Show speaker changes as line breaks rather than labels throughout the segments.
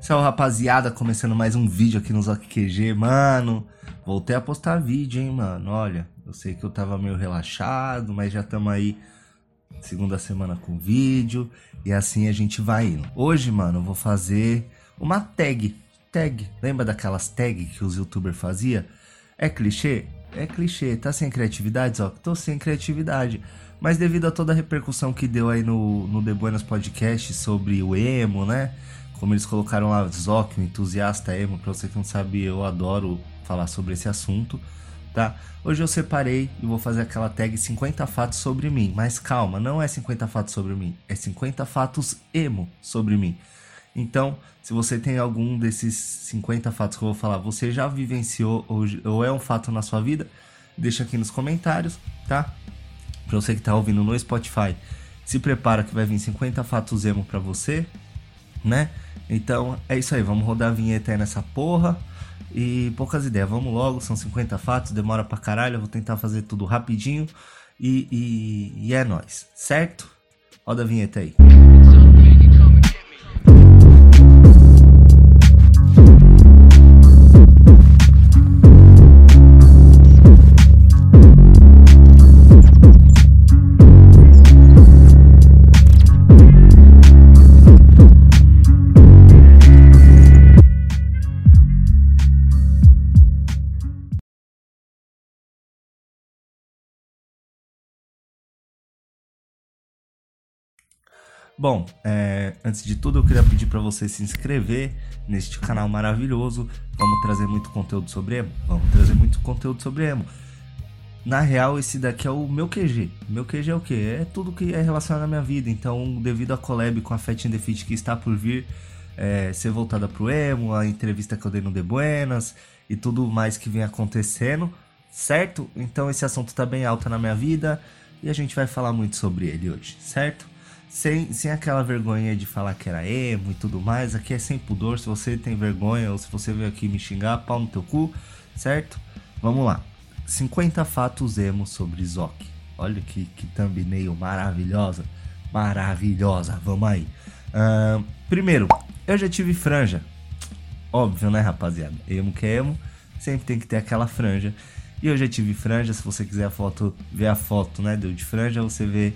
Salve rapaziada, começando mais um vídeo aqui no Zoc QG, mano. Voltei a postar vídeo, hein, mano. Olha, eu sei que eu tava meio relaxado, mas já estamos aí segunda semana com vídeo e assim a gente vai indo. Hoje, mano, eu vou fazer uma tag. Tag. Lembra daquelas tags que os youtubers faziam? É clichê? É clichê. Tá sem criatividade, Zoc? Tô sem criatividade. Mas devido a toda a repercussão que deu aí no, no The Buenas Podcast sobre o emo, né? Como eles colocaram lá, Zoc, um entusiasta emo, pra você que não sabe, eu adoro falar sobre esse assunto, tá? Hoje eu separei e vou fazer aquela tag 50 fatos sobre mim. Mas calma, não é 50 fatos sobre mim, é 50 fatos emo sobre mim. Então, se você tem algum desses 50 fatos que eu vou falar, você já vivenciou ou, ou é um fato na sua vida, deixa aqui nos comentários, tá? Pra você que tá ouvindo no Spotify, se prepara que vai vir 50 fatos emo pra você, né? Então é isso aí, vamos rodar a vinheta aí nessa porra. E poucas ideias, vamos logo, são 50 fatos, demora pra caralho, eu vou tentar fazer tudo rapidinho. E, e, e é nóis, certo? Roda a vinheta aí. Bom, é, antes de tudo eu queria pedir para você se inscrever neste canal maravilhoso. Vamos trazer muito conteúdo sobre emo? Vamos trazer muito conteúdo sobre emo. Na real, esse daqui é o meu QG. Meu QG é o que? É tudo que é relacionado à minha vida. Então, devido à collab com a Fat in the Fit que está por vir, é, ser voltada pro emo, a entrevista que eu dei no The Buenas e tudo mais que vem acontecendo, certo? Então, esse assunto tá bem alto na minha vida e a gente vai falar muito sobre ele hoje, certo? Sem, sem aquela vergonha de falar que era emo e tudo mais. Aqui é sem pudor. Se você tem vergonha ou se você veio aqui me xingar, pau no teu cu, certo? Vamos lá. 50 fatos emo sobre Zoc. Olha que, que thumbnail maravilhosa. Maravilhosa. Vamos aí. Uh, primeiro, eu já tive franja. Óbvio, né, rapaziada? Emo que é emo, sempre tem que ter aquela franja. E eu já tive franja. Se você quiser a foto, ver a foto, né, de franja, você vê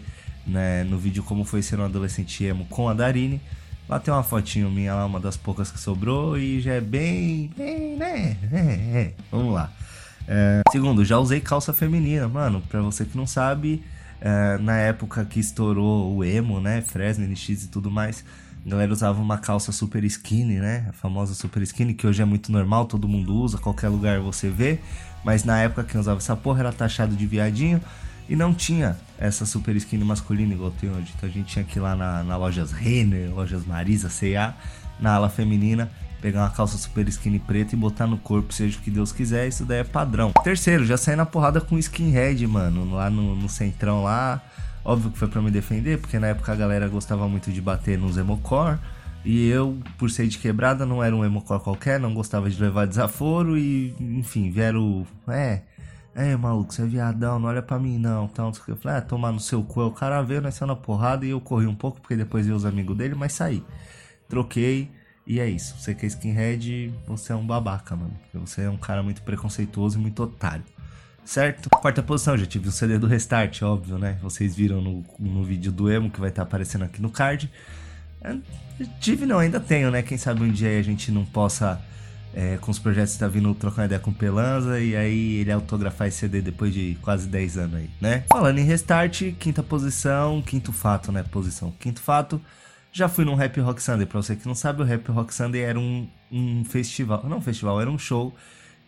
né, no vídeo como foi ser um adolescente emo com a Darine. Lá tem uma fotinho minha lá, uma das poucas que sobrou e já é bem, bem né? É, é. Vamos lá. É, segundo, já usei calça feminina, mano. Pra você que não sabe, é, na época que estourou o emo, né? Fresno, NX e tudo mais, a galera usava uma calça super skinny, né? A famosa super skinny, que hoje é muito normal, todo mundo usa, qualquer lugar você vê. Mas na época quem usava essa porra era taxado de viadinho. E não tinha essa super skin masculina igual tem hoje. Então a gente tinha que ir lá na, na lojas Renner, lojas Marisa, C&A, na ala feminina, pegar uma calça super skinny preta e botar no corpo, seja o que Deus quiser, isso daí é padrão. Terceiro, já saí na porrada com skinhead, mano, lá no, no centrão lá. Óbvio que foi para me defender, porque na época a galera gostava muito de bater nos emocore. E eu, por ser de quebrada, não era um emocore qualquer, não gostava de levar desaforo e, enfim, vieram. É, é, maluco, você é viadão, não olha pra mim não. Então, eu falei, ah, tomar no seu cu. O cara veio, nasceu na porrada e eu corri um pouco, porque depois vi os amigos dele, mas saí. Troquei e é isso. Você que é skinhead, você é um babaca, mano. Você é um cara muito preconceituoso e muito otário. Certo? Quarta posição, já tive o CD do Restart, óbvio, né? Vocês viram no, no vídeo do emo que vai estar tá aparecendo aqui no card. É, tive não, ainda tenho, né? Quem sabe um dia a gente não possa é, com os projetos que tá vindo trocar ideia com o Pelanza e aí ele autografar esse CD depois de quase 10 anos aí, né? Falando em Restart, quinta posição, quinto fato, né? Posição. Quinto fato, já fui num Rap Rock Sunday. Pra você que não sabe, o Rap Rock Sunday era um, um festival, não um festival, era um show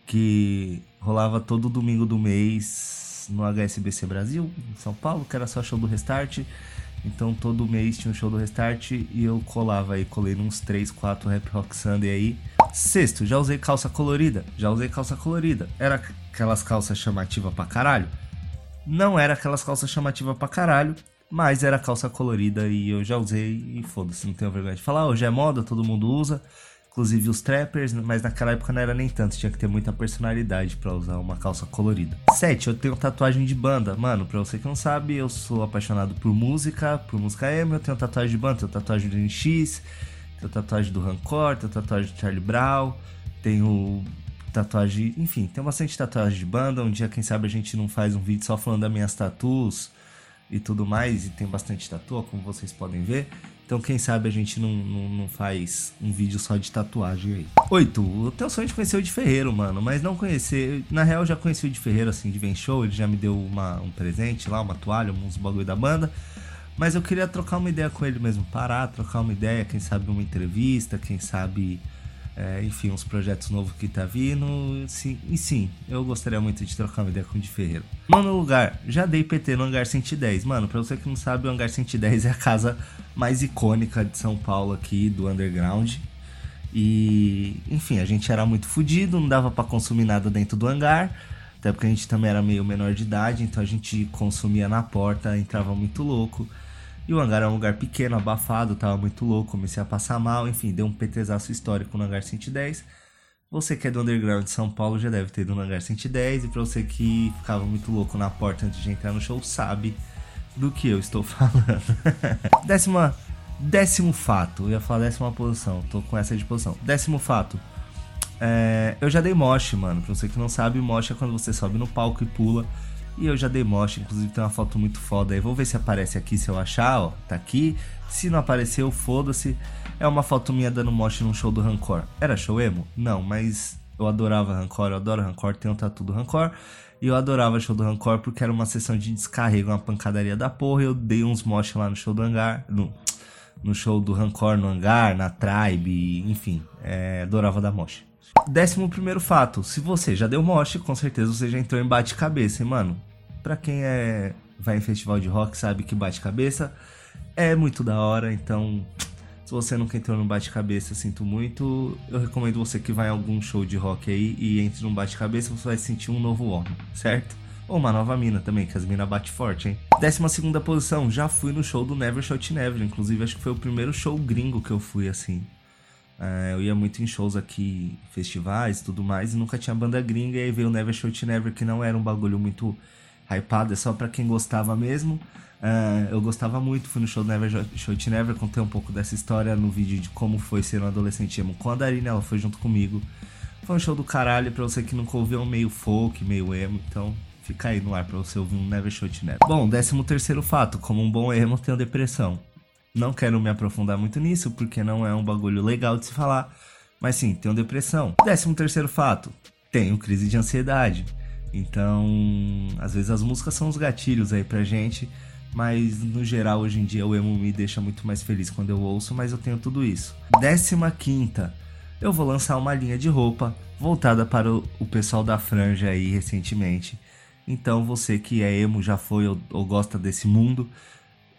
que rolava todo domingo do mês no HSBC Brasil, em São Paulo, que era só show do Restart. Então todo mês tinha um show do Restart e eu colava aí, colei uns 3, 4 Rap Rock Sunday aí Sexto, já usei calça colorida. Já usei calça colorida. Era aquelas calças chamativas pra caralho? Não era aquelas calças chamativas pra caralho, mas era calça colorida e eu já usei e foda-se, não tenho vergonha de falar. Hoje é moda, todo mundo usa, inclusive os trappers, mas naquela época não era nem tanto, tinha que ter muita personalidade para usar uma calça colorida. 7. Eu tenho tatuagem de banda. Mano, pra você que não sabe, eu sou apaixonado por música, por música emo, eu tenho tatuagem de banda, tenho tatuagem de NX, Tenho tatuagem do Rancor, tenho tatuagem do Charlie Brown, tenho tatuagem, enfim, tem bastante tatuagem de banda. Um dia, quem sabe, a gente não faz um vídeo só falando das minhas tatuas e tudo mais. E tem bastante tatu, como vocês podem ver. Então, quem sabe a gente não, não, não, faz um vídeo só de tatuagem aí. Oito, eu tenho sonho de conhecer o de Ferreiro, mano, mas não conhecer. Na real, já conheci o de Ferreiro, assim, de Show. Ele já me deu uma, um presente lá, uma toalha, uns bagulho da banda. Mas eu queria trocar uma ideia com ele mesmo, parar, trocar uma ideia, quem sabe uma entrevista, quem sabe é, enfim, uns projetos novos que tá vindo. Sim, e sim, eu gostaria muito de trocar uma ideia com o de Ferreira. Nono lugar, já dei PT no Hangar 110. Mano, pra você que não sabe, o Hangar 110 é a casa mais icônica de São Paulo aqui, do underground. E, enfim, a gente era muito fodido, não dava para consumir nada dentro do hangar. Até porque a gente também era meio menor de idade, então a gente consumia na porta, entrava muito louco. E o hangar é um lugar pequeno, abafado, tava muito louco, comecei a passar mal, enfim, deu um PTzaço histórico no hangar 110. Você que é do underground de São Paulo já deve ter ido no hangar 110, e pra você que ficava muito louco na porta antes de entrar no show, sabe do que eu estou falando. Décima, décimo fato, eu ia falar décima posição, tô com essa de posição. Décimo fato, é, eu já dei mosh, mano. Pra você que não sabe, mosh é quando você sobe no palco e pula e eu já dei mocha, inclusive tem uma foto muito foda aí. Vou ver se aparece aqui, se eu achar, ó. Tá aqui. Se não apareceu, foda-se. É uma foto minha dando mocha num show do Rancor. Era show emo? Não, mas eu adorava Rancor, eu adoro Rancor, tenho um tatu do Rancor. E eu adorava show do Rancor porque era uma sessão de descarrego, uma pancadaria da porra. Eu dei uns mocha lá no show do hangar, no, no show do Rancor no hangar, na Tribe, enfim. É, adorava dar mocha. Décimo primeiro fato, se você já deu moche, com certeza você já entrou em bate-cabeça, hein, mano? Pra quem é vai em festival de rock sabe que bate-cabeça é muito da hora, então se você nunca entrou no bate-cabeça, sinto muito. Eu recomendo você que vá em algum show de rock aí e entre num bate-cabeça, você vai sentir um novo homem, certo? Ou uma nova mina também, que as minas bate forte, hein? Décima segunda posição, já fui no show do Never Shot Never, inclusive acho que foi o primeiro show gringo que eu fui assim. É, eu ia muito em shows aqui, festivais tudo mais, e nunca tinha banda gringa, e aí veio o Never Shot Never, que não era um bagulho muito hypado, é só para quem gostava mesmo. É, eu gostava muito, fui no show Never Shot Never, contei um pouco dessa história no vídeo de como foi ser um adolescente emo com a Darina, ela foi junto comigo. Foi um show do caralho, pra você que nunca ouviu, meio folk, meio emo, então fica aí no ar pra você ouvir um Never Shot Never. Bom, décimo terceiro fato, como um bom emo, tenho depressão. Não quero me aprofundar muito nisso, porque não é um bagulho legal de se falar. Mas sim, tenho depressão. Décimo terceiro fato, tenho crise de ansiedade. Então, às vezes as músicas são os gatilhos aí pra gente, mas no geral hoje em dia o emo me deixa muito mais feliz quando eu ouço, mas eu tenho tudo isso. Décima quinta, eu vou lançar uma linha de roupa voltada para o, pessoal da franja aí recentemente. Então você que é emo, já foi ou, ou gosta desse mundo,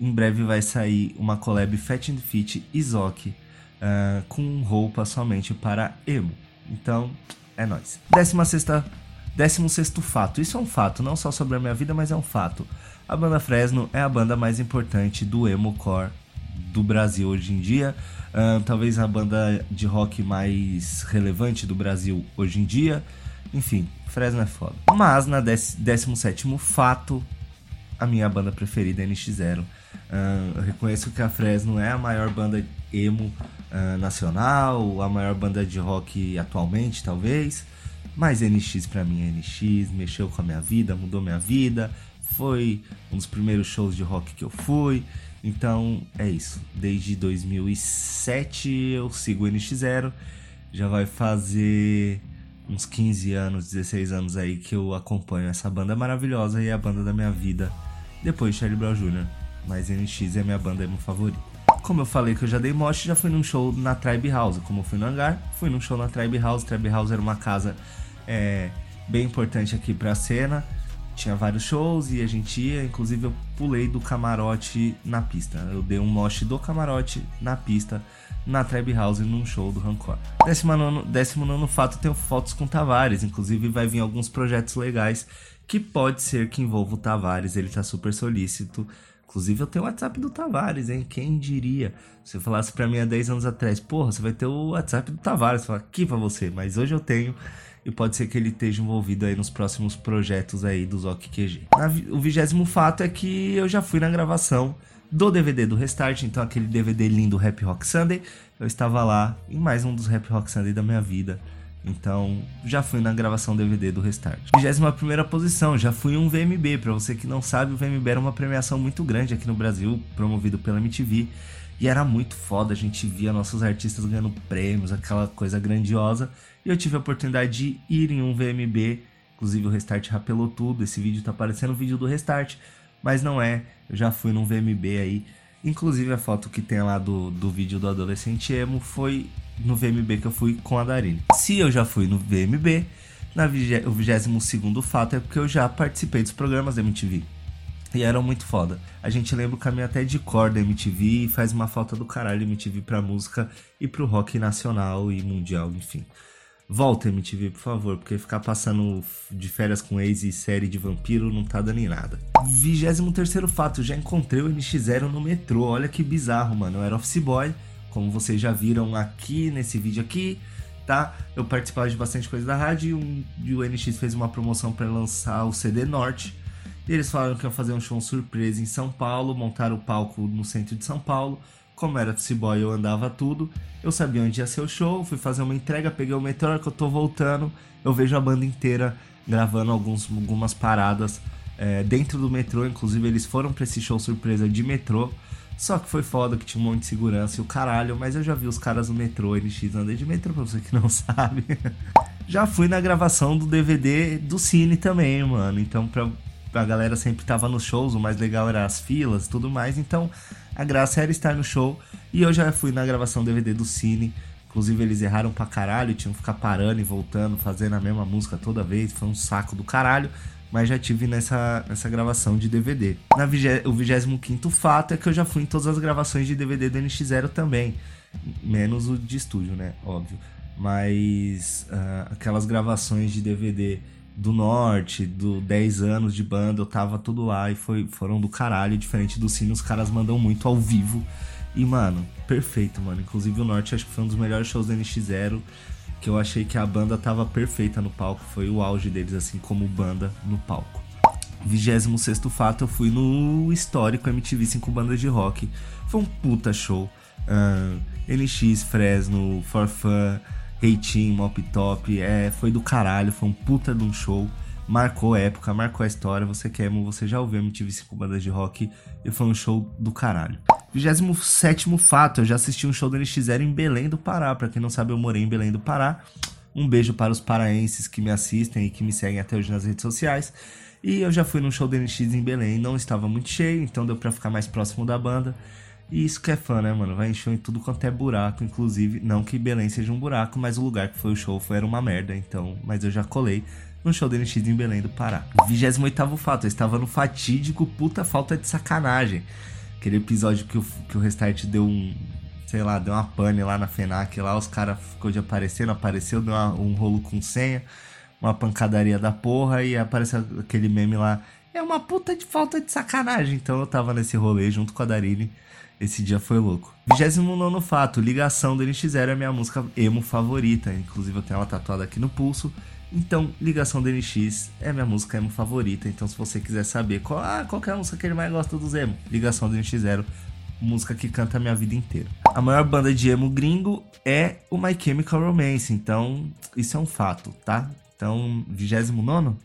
em breve vai sair uma collab Fat and Fit Izoki uh, com roupa somente para emo. Então, é nóis. Décima sexta, décimo sexto fato. Isso é um fato, não só sobre a minha vida, mas é um fato. A banda Fresno é a banda mais importante do emo core do Brasil hoje em dia. Uh, talvez a banda de rock mais relevante do Brasil hoje em dia. Enfim, Fresno é foda. Mas na 17 fato, a minha banda preferida é NX0. Uh, eu reconheço que a Fresno é a maior banda emo uh, nacional, a maior banda de rock atualmente, talvez. Mas NX para mim é NX, mexeu com a minha vida, mudou minha vida. Foi um dos primeiros shows de rock que eu fui. Então é isso. Desde 2007 eu sigo o NX0. Já vai fazer uns 15 anos, 16 anos aí que eu acompanho essa banda maravilhosa e é a banda da minha vida. Depois Charlie Brown Jr mas NX é minha banda emo favorita. Como eu falei que eu já dei moche, já fui num show na Tribe House. Como eu fui no hangar, fui num show na Tribe House. Tribe House era uma casa é, bem importante aqui pra cena. Tinha vários shows e a gente ia. Inclusive, eu pulei do camarote na pista. Eu dei um moche do camarote na pista na Tribe House num show do Rancor. Décimo nono, décimo nono fato, tenho fotos com Tavares. Inclusive, vai vir alguns projetos legais que pode ser que envolva o Tavares. Ele tá super solícito Inclusive, eu tenho o WhatsApp do Tavares, hein? Quem diria? Se eu falasse para mim há 10 anos atrás, porra, você vai ter o WhatsApp do Tavares. Falar aqui para você, mas hoje eu tenho e pode ser que ele esteja envolvido aí nos próximos projetos aí do Zoc QG. O vigésimo fato é que eu já fui na gravação do DVD do Restart, então aquele DVD lindo Rap Rock Sunday. Eu estava lá em mais um dos Rap Rock Sunday da minha vida. Então, já fui na gravação DVD do Restart. 21 posição, já fui um VMB. Para você que não sabe, o VMB era uma premiação muito grande aqui no Brasil, promovido pela MTV. E era muito foda, a gente via nossos artistas ganhando prêmios, aquela coisa grandiosa. E eu tive a oportunidade de ir em um VMB, inclusive o Restart rapelou tudo. Esse vídeo tá parecendo o vídeo do Restart, mas não é. Eu já fui num VMB aí. Inclusive a foto que tem lá do, do vídeo do Adolescente Emo foi no VMB que eu fui com a Darine. Se eu já fui no VMB, na o 22 fato é porque eu já participei dos programas da MTV. E eram muito foda. A gente lembra o caminho até de cor da MTV e faz uma falta do caralho MTV pra música e pro rock nacional e mundial, enfim. Volta MTV, por favor, porque ficar passando de férias com ex e série de vampiro não tá dando em nada. 23 fato, já encontrei o NX0 no metrô. Olha que bizarro, mano. Eu era office boy, como vocês já viram aqui nesse vídeo aqui, tá? Eu participava de bastante coisa da rádio e o NX fez uma promoção para lançar o CD Norte e eles falaram que iam fazer um show surpresa em São Paulo, montaram o palco no centro de São Paulo. Como era FC Boy, eu andava tudo. Eu sabia onde ia ser o show, fui fazer uma entrega, peguei o metrô, que eu tô voltando, eu vejo a banda inteira gravando alguns, algumas paradas é, dentro do metrô. Inclusive, eles foram pra esse show surpresa de metrô. Só que foi foda que tinha um monte de segurança e o caralho, mas eu já vi os caras no metrô, NX, andei de metrô pra você que não sabe. já fui na gravação do DVD do Cine também, mano. Então, pra, a galera sempre tava nos shows, o mais legal era as filas e tudo mais, então a graça era estar no show. E eu já fui na gravação DVD do Cine, inclusive eles erraram pra caralho, tinham que ficar parando e voltando, fazendo a mesma música toda vez, foi um saco do caralho. Mas já tive nessa, nessa gravação de DVD. Na o 25 fato é que eu já fui em todas as gravações de DVD do NX0 também. Menos o de estúdio, né? Óbvio. Mas uh, aquelas gravações de DVD do norte, do 10 anos de banda, eu tava tudo lá e foi, foram do caralho. Diferente do Cine, os caras mandam muito ao vivo. E, mano, perfeito, mano. Inclusive o Norte acho que foi um dos melhores shows da NX0. Que eu achei que a banda tava perfeita no palco. Foi o auge deles, assim, como banda no palco. 26 fato, eu fui no histórico MTV 5 bandas de rock. Foi um puta show. Uh, NX, Fresno, For Fun, Reitinho, Mop Top, é, foi do caralho, foi um puta de um show. Marcou a época, marcou a história. Você quer, você já ouviu MTV 5 bandas de rock e foi um show do caralho. 27 fato, eu já assisti um show do NX0 em Belém do Pará. Pra quem não sabe, eu morei em Belém do Pará. Um beijo para os paraenses que me assistem e que me seguem até hoje nas redes sociais. E eu já fui num show do NX em Belém, não estava muito cheio, então deu para ficar mais próximo da banda. E isso que é fã, né, mano? Vai encher em tudo quanto é buraco, inclusive. Não que Belém seja um buraco, mas o lugar que foi o show foi, era uma merda, então. Mas eu já colei no show do NX em Belém do Pará. 28 fato, eu estava no fatídico puta falta de sacanagem. Aquele episódio que o, que o Restart deu um. Sei lá, deu uma pane lá na FENAC lá, os caras ficou de aparecer, não apareceu, deu uma, um rolo com senha, uma pancadaria da porra e apareceu aquele meme lá. É uma puta de falta de sacanagem. Então eu tava nesse rolê junto com a Darine esse dia foi louco. 29 fato, Ligação do NX0 é minha música emo favorita. Inclusive eu tenho ela tatuada aqui no pulso. Então, Ligação do NX é minha música emo favorita. Então, se você quiser saber qual, ah, qual é a música que ele mais gosta dos emo, Ligação do NX0, música que canta a minha vida inteira. A maior banda de emo gringo é o My Chemical Romance. Então, isso é um fato, tá? Então, 29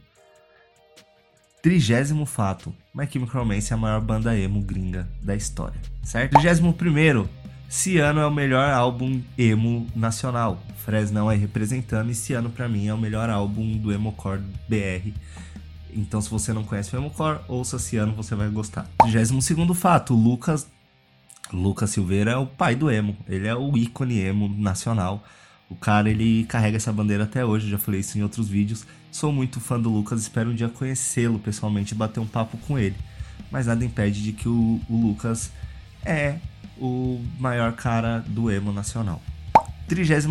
Trigésimo fato. My Chemical Romance é a maior banda emo gringa da história, certo? Trigésimo primeiro. Ciano é o melhor álbum emo nacional. Fresnel é representando e Ciano para mim é o melhor álbum do Emocore BR. Então se você não conhece o Emocore, ouça Ciano, você vai gostar. 32 segundo fato, Lucas Lucas Silveira é o pai do emo. Ele é o ícone emo nacional. O cara, ele carrega essa bandeira até hoje, já falei isso em outros vídeos. Sou muito fã do Lucas, espero um dia conhecê-lo pessoalmente e bater um papo com ele. Mas nada impede de que o, o Lucas é o maior cara do emo nacional. 33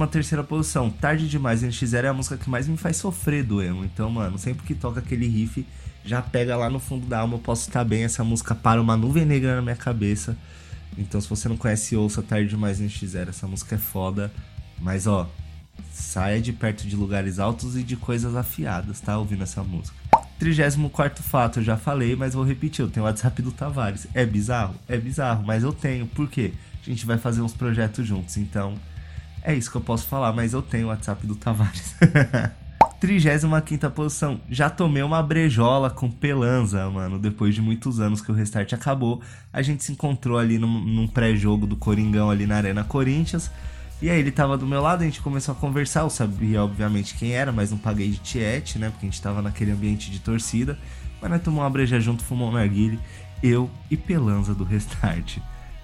posição, Tarde Demais NX0 é a música que mais me faz sofrer do emo. Então, mano, sempre que toca aquele riff, já pega lá no fundo da alma, eu posso estar bem. Essa música para uma nuvem negra na minha cabeça. Então, se você não conhece, ouça Tarde Demais NX0. Essa música é foda. Mas ó, saia de perto de lugares altos e de coisas afiadas, tá? Ouvindo essa música. 34 fato, eu já falei, mas vou repetir. Eu tenho o WhatsApp do Tavares. É bizarro? É bizarro, mas eu tenho. Por quê? A gente vai fazer uns projetos juntos, então é isso que eu posso falar, mas eu tenho o WhatsApp do Tavares. 35 posição. Já tomei uma brejola com Pelanza, mano. Depois de muitos anos que o restart acabou. A gente se encontrou ali num, num pré-jogo do Coringão ali na Arena Corinthians. E aí ele tava do meu lado, a gente começou a conversar. Eu sabia, obviamente, quem era, mas não paguei de tiete, né? Porque a gente tava naquele ambiente de torcida. Mas nós tomamos uma breja junto, fumou um narguile. Eu e Pelanza do Restart.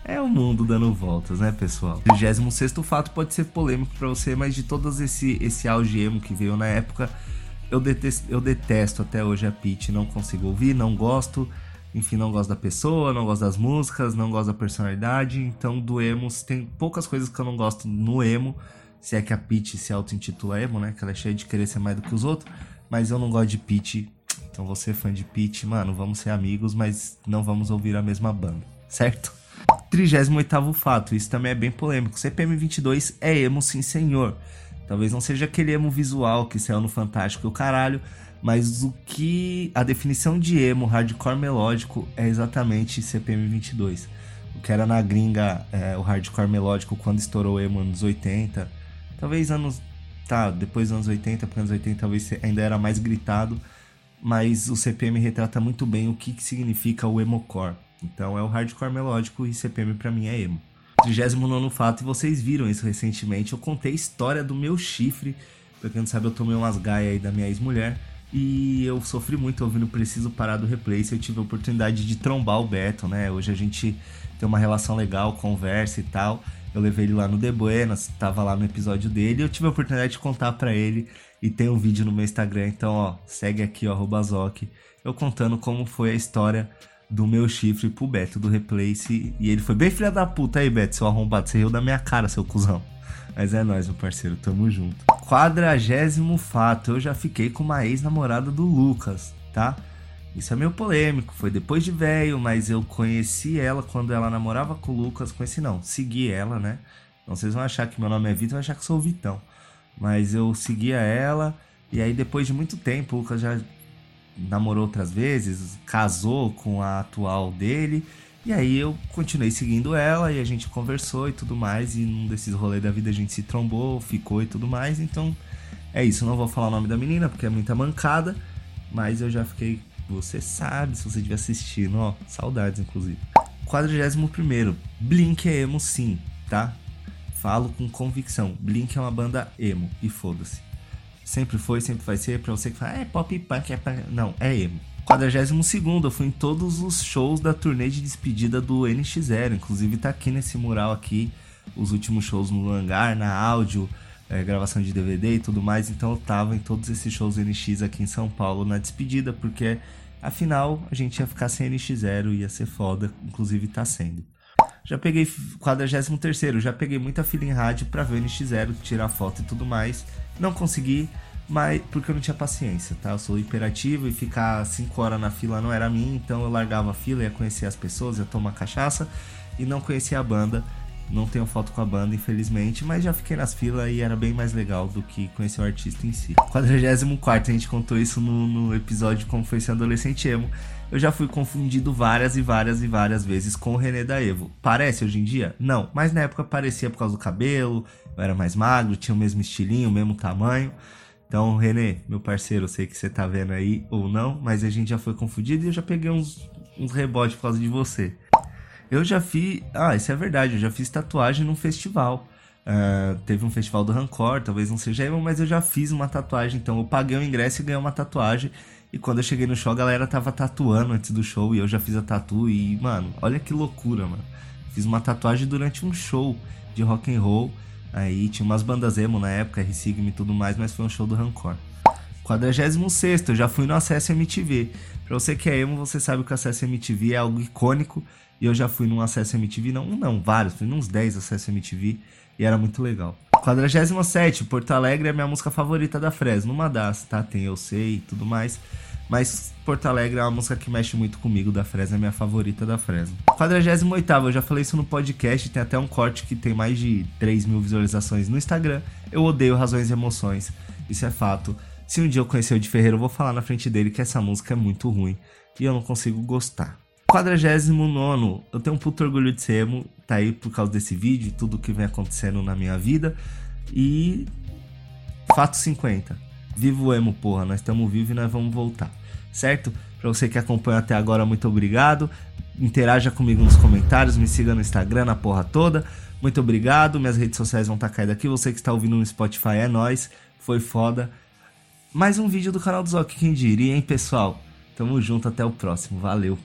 É o mundo dando voltas, né, pessoal? 36 fato pode ser polêmico para você, mas de todos esse, esse auge emo que veio na época, eu detesto, eu detesto até hoje a Peach. Não consigo ouvir, não gosto enfim, não gosto da pessoa, não gosto das músicas, não gosto da personalidade. Então, do emo, tem poucas coisas que eu não gosto no emo. Se é que a Peach se auto-intitula emo, né? Que ela é cheia de querer ser mais do que os outros. Mas eu não gosto de Peach. Então, você fã de Peach, mano, vamos ser amigos, mas não vamos ouvir a mesma banda, certo? 38 fato, isso também é bem polêmico. CPM 22 é emo, sim, senhor. Talvez não seja aquele emo visual que saiu no Fantástico e o caralho, mas o que a definição de emo hardcore melódico é exatamente CPM 22. O que era na gringa é, o hardcore melódico quando estourou o emo anos 80, talvez anos tá, depois dos anos 80, porque anos 80 talvez ainda era mais gritado, mas o CPM retrata muito bem o que, que significa o emocore. Então é o hardcore melódico e CPM para mim é emo. 39 fato, e vocês viram isso recentemente, eu contei a história do meu chifre. Pra quem não sabe, eu tomei umas gaias aí da minha ex-mulher. E eu sofri muito ouvindo Preciso Parar do Replace. Eu tive a oportunidade de trombar o Beto, né? Hoje a gente tem uma relação legal, conversa e tal. Eu levei ele lá no The Buenas, tava lá no episódio dele. Eu tive a oportunidade de contar para ele. E tem um vídeo no meu Instagram, então ó, segue aqui, ó, Zoc, eu contando como foi a história do meu chifre pro Beto do Replace. E ele foi bem filha da puta aí, Beto, seu arrombado. Você riu da minha cara, seu cuzão. Mas é nóis, meu parceiro, tamo junto. Quadragésimo fato, eu já fiquei com uma ex-namorada do Lucas, tá? Isso é meio polêmico, foi depois de velho, mas eu conheci ela quando ela namorava com o Lucas. Conheci não, segui ela, né? Então vocês vão achar que meu nome é Vitor, vão achar que sou o Vitão. Mas eu seguia ela, e aí depois de muito tempo, o Lucas já namorou outras vezes, casou com a atual dele. E aí eu continuei seguindo ela e a gente conversou e tudo mais. E num desses rolês da vida a gente se trombou, ficou e tudo mais. Então é isso. não vou falar o nome da menina porque é muita mancada. Mas eu já fiquei. Você sabe se você estiver assistindo, ó. Saudades, inclusive. 41. Blink é emo sim, tá? Falo com convicção. Blink é uma banda emo. E foda-se. Sempre foi, sempre vai ser. Pra você que fala, é pop punk, é punk. Não, é emo. 42 eu fui em todos os shows da turnê de despedida do NX0. Inclusive tá aqui nesse mural aqui, os últimos shows no hangar, na áudio, é, gravação de DVD e tudo mais. Então eu tava em todos esses shows NX aqui em São Paulo na despedida, porque afinal a gente ia ficar sem NX0, ia ser foda, inclusive tá sendo. Já peguei 43 já peguei muita fila em rádio pra ver o NX0, tirar foto e tudo mais. Não consegui, mas porque eu não tinha paciência, tá? Eu sou hiperativo e ficar 5 horas na fila não era mim, então eu largava a fila, ia conhecer as pessoas, ia tomar cachaça e não conhecia a banda. Não tenho foto com a banda, infelizmente, mas já fiquei nas filas e era bem mais legal do que conhecer o artista em si. 44, a gente contou isso no, no episódio Como Foi Ser Adolescente Emo. Eu já fui confundido várias e várias e várias vezes com o René da Evo. Parece hoje em dia? Não, mas na época parecia por causa do cabelo, eu era mais magro, tinha o mesmo estilinho, o mesmo tamanho. Então, Renê, meu parceiro, eu sei que você tá vendo aí ou não, mas a gente já foi confundido e eu já peguei uns, uns rebotes por causa de você. Eu já fiz. Ah, isso é verdade, eu já fiz tatuagem num festival. Uh, teve um festival do Rancor, talvez não seja emo, mas eu já fiz uma tatuagem. Então eu paguei o ingresso e ganhei uma tatuagem. E quando eu cheguei no show, a galera tava tatuando antes do show e eu já fiz a tatu. E, mano, olha que loucura, mano. Fiz uma tatuagem durante um show de rock and roll. Aí tinha umas bandas emo na época, R-Sigma e tudo mais, mas foi um show do Rancor. 46 eu já fui no Acesso MTV. Pra você que é emo, você sabe que o Acesso MTV é algo icônico. E eu já fui num Acesso MTV, não não, vários, fui uns 10 Acesso MTV e era muito legal. 47, Porto Alegre é minha música favorita da Fresno, uma das, tá? Tem Eu Sei e tudo mais. Mas Porto Alegre é uma música que mexe muito comigo da Fresno, é minha favorita da Fresno. 48, eu já falei isso no podcast, tem até um corte que tem mais de 3 mil visualizações no Instagram. Eu odeio Razões e Emoções, isso é fato. Se um dia eu conhecer o de Ferreira, eu vou falar na frente dele que essa música é muito ruim e eu não consigo gostar. 49, eu tenho um puto orgulho de ser emo, tá aí por causa desse vídeo, tudo que vem acontecendo na minha vida. E. Fato 50. Viva o emo, porra, nós estamos vivos e nós vamos voltar, certo? Pra você que acompanha até agora, muito obrigado. Interaja comigo nos comentários, me siga no Instagram, na porra toda. Muito obrigado, minhas redes sociais vão estar tá caídas aqui. Você que está ouvindo no Spotify é nós, foi foda. Mais um vídeo do canal do Zoc, quem diria, hein, pessoal? Tamo junto, até o próximo, valeu.